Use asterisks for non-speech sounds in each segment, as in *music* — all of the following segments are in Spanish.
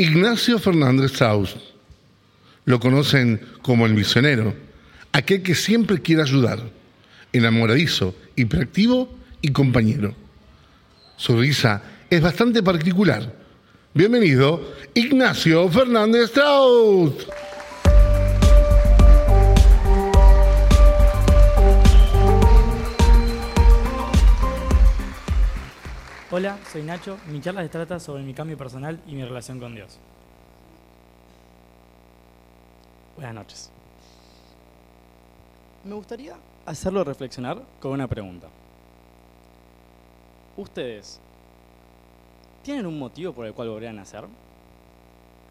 Ignacio Fernández Strauss. Lo conocen como el misionero, aquel que siempre quiere ayudar, enamoradizo, hiperactivo y compañero. Su risa es bastante particular. Bienvenido, Ignacio Fernández Strauss. Hola, soy Nacho. Mi charla se trata sobre mi cambio personal y mi relación con Dios. Buenas noches. Me gustaría hacerlo reflexionar con una pregunta. ¿Ustedes tienen un motivo por el cual volverían a nacer?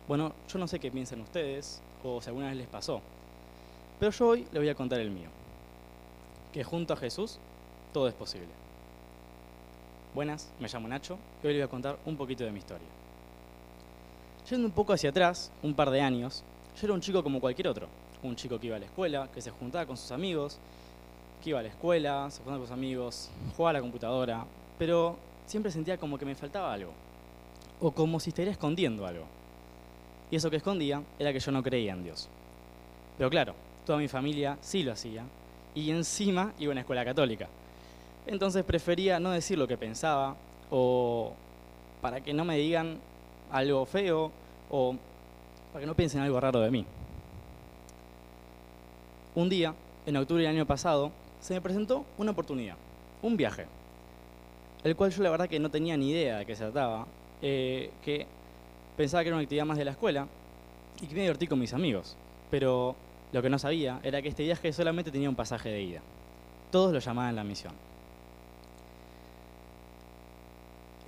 Bueno, yo no sé qué piensan ustedes o si alguna vez les pasó, pero yo hoy les voy a contar el mío. Que junto a Jesús todo es posible. Buenas, me llamo Nacho y hoy les voy a contar un poquito de mi historia. Yendo un poco hacia atrás, un par de años, yo era un chico como cualquier otro. Un chico que iba a la escuela, que se juntaba con sus amigos, que iba a la escuela, se juntaba con sus amigos, jugaba a la computadora, pero siempre sentía como que me faltaba algo. O como si estuviera escondiendo algo. Y eso que escondía era que yo no creía en Dios. Pero claro, toda mi familia sí lo hacía. Y encima iba a una escuela católica. Entonces prefería no decir lo que pensaba o para que no me digan algo feo o para que no piensen algo raro de mí. Un día, en octubre del año pasado, se me presentó una oportunidad, un viaje, el cual yo la verdad que no tenía ni idea de qué se trataba, eh, que pensaba que era una actividad más de la escuela y que me divertí con mis amigos, pero lo que no sabía era que este viaje solamente tenía un pasaje de ida. Todos lo llamaban la misión.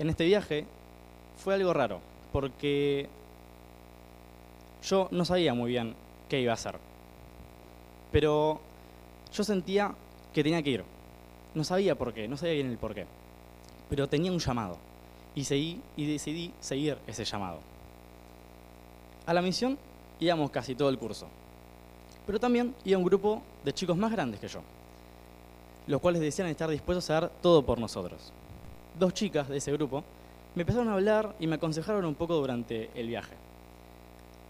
En este viaje fue algo raro, porque yo no sabía muy bien qué iba a hacer. Pero yo sentía que tenía que ir. No sabía por qué, no sabía bien el por qué. Pero tenía un llamado. Y, seguí, y decidí seguir ese llamado. A la misión íbamos casi todo el curso. Pero también iba un grupo de chicos más grandes que yo, los cuales decían estar dispuestos a dar todo por nosotros dos chicas de ese grupo me empezaron a hablar y me aconsejaron un poco durante el viaje.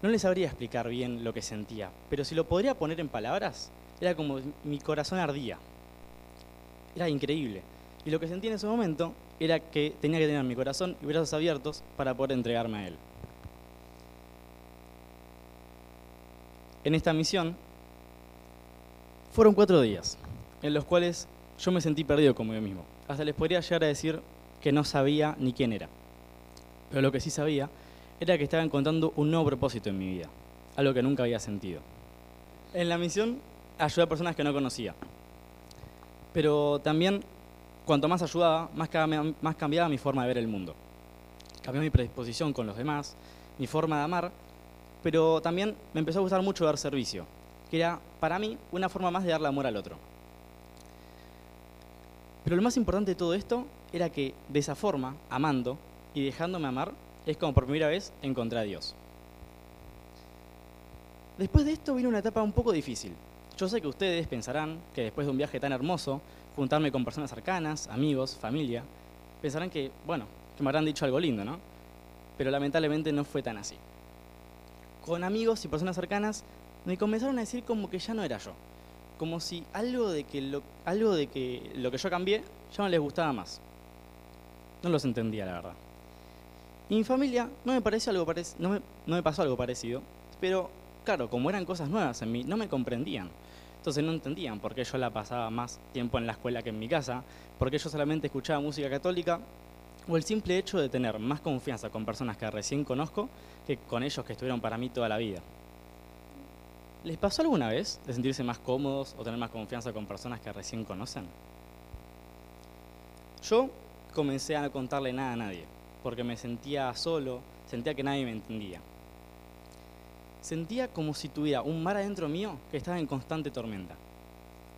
No les sabría explicar bien lo que sentía, pero si lo podría poner en palabras, era como mi corazón ardía. Era increíble. Y lo que sentí en ese momento era que tenía que tener mi corazón y brazos abiertos para poder entregarme a él. En esta misión fueron cuatro días, en los cuales yo me sentí perdido como yo mismo. Hasta les podría llegar a decir que no sabía ni quién era. Pero lo que sí sabía era que estaba encontrando un nuevo propósito en mi vida, algo que nunca había sentido. En la misión ayudé a personas que no conocía. Pero también, cuanto más ayudaba, más, cambiaba mi forma de ver el mundo. Cambió mi predisposición con los demás, mi forma de amar, pero también me empezó a gustar mucho dar servicio, que era para mí una forma más de darle amor al otro. Pero lo más importante de todo esto era que de esa forma, amando y dejándome amar, es como por primera vez encontré a Dios. Después de esto vino una etapa un poco difícil. Yo sé que ustedes pensarán que después de un viaje tan hermoso, juntarme con personas cercanas, amigos, familia, pensarán que, bueno, que me habrán dicho algo lindo, ¿no? Pero lamentablemente no fue tan así. Con amigos y personas cercanas me comenzaron a decir como que ya no era yo. Como si algo de que lo, algo de que, lo que yo cambié ya no les gustaba más. No los entendía, la verdad. Y mi familia no me, pareció algo no, me, no me pasó algo parecido, pero claro, como eran cosas nuevas en mí, no me comprendían. Entonces no entendían por qué yo la pasaba más tiempo en la escuela que en mi casa, por qué yo solamente escuchaba música católica, o el simple hecho de tener más confianza con personas que recién conozco que con ellos que estuvieron para mí toda la vida. ¿Les pasó alguna vez de sentirse más cómodos o tener más confianza con personas que recién conocen? Yo comencé a no contarle nada a nadie, porque me sentía solo, sentía que nadie me entendía. Sentía como si tuviera un mar adentro mío que estaba en constante tormenta.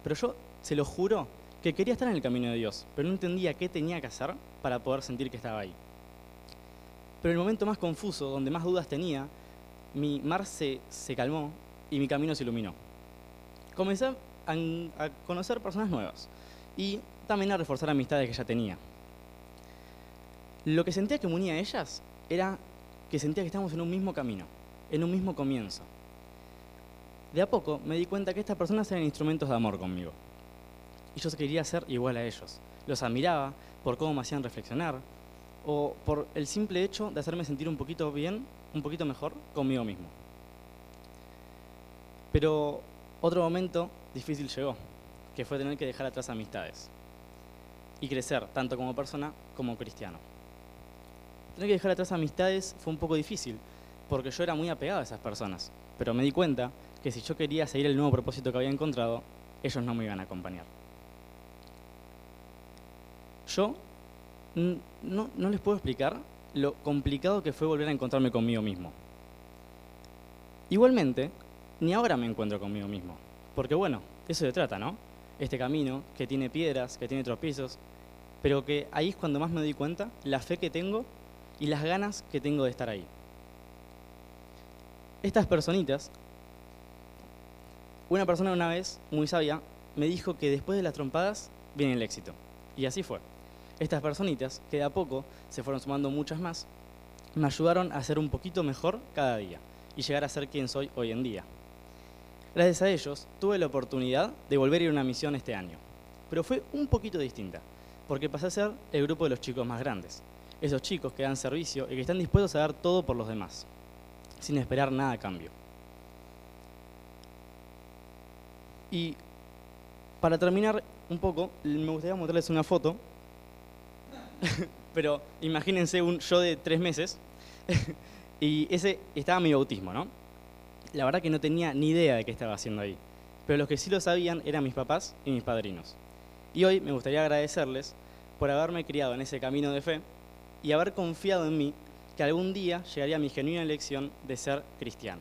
Pero yo, se lo juro, que quería estar en el camino de Dios, pero no entendía qué tenía que hacer para poder sentir que estaba ahí. Pero en el momento más confuso, donde más dudas tenía, mi mar se, se calmó y mi camino se iluminó. Comencé a, conocer personas nuevas y también a reforzar amistades que ya tenía. Lo que sentía que me unía a ellas era que sentía que estábamos en un mismo camino, en un mismo comienzo. De a poco me di cuenta que estas personas eran instrumentos de amor conmigo. Y yo quería ser igual a ellos. Los admiraba por cómo me hacían reflexionar o por el simple hecho de hacerme sentir un poquito bien, un poquito mejor conmigo mismo. Pero otro momento difícil llegó, que fue tener que dejar atrás amistades y crecer tanto como persona como cristiano. Tener que dejar atrás amistades fue un poco difícil, porque yo era muy apegado a esas personas, pero me di cuenta que si yo quería seguir el nuevo propósito que había encontrado, ellos no me iban a acompañar. Yo no, les puedo explicar lo complicado que fue volver a encontrarme conmigo mismo. Igualmente, ni ahora me encuentro conmigo mismo, porque bueno, eso se trata, ¿no? Este camino que tiene piedras, que tiene tropiezos, pero que ahí es cuando más me doy cuenta la fe que tengo y las ganas que tengo de estar ahí. Estas personitas, una persona una vez, muy sabia, me dijo que después de las trompadas viene el éxito. Y así fue. Estas personitas, que de a poco se fueron sumando muchas más, me ayudaron a ser un poquito mejor cada día y llegar a ser quien soy hoy en día. Gracias a ellos tuve la oportunidad de volver a ir a una misión este año, pero fue un poquito distinta, porque pasé a ser el grupo de los chicos más grandes, esos chicos que dan servicio y que están dispuestos a dar todo por los demás, sin esperar nada a cambio. Y para terminar un poco, me gustaría mostrarles una foto, *laughs* pero imagínense un yo de tres meses, *laughs* y ese estaba mi bautismo, ¿no? La verdad que no tenía ni idea de qué estaba haciendo ahí. Pero los que sí lo sabían eran mis papás y mis padrinos. Y hoy me gustaría agradecerles por haberme criado en ese camino de fe y haber confiado en mí que algún día llegaría mi genuina elección de ser cristiano.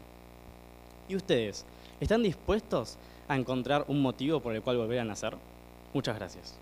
¿Y ustedes? ¿Están dispuestos a encontrar un motivo por el cual volver a nacer? Muchas gracias.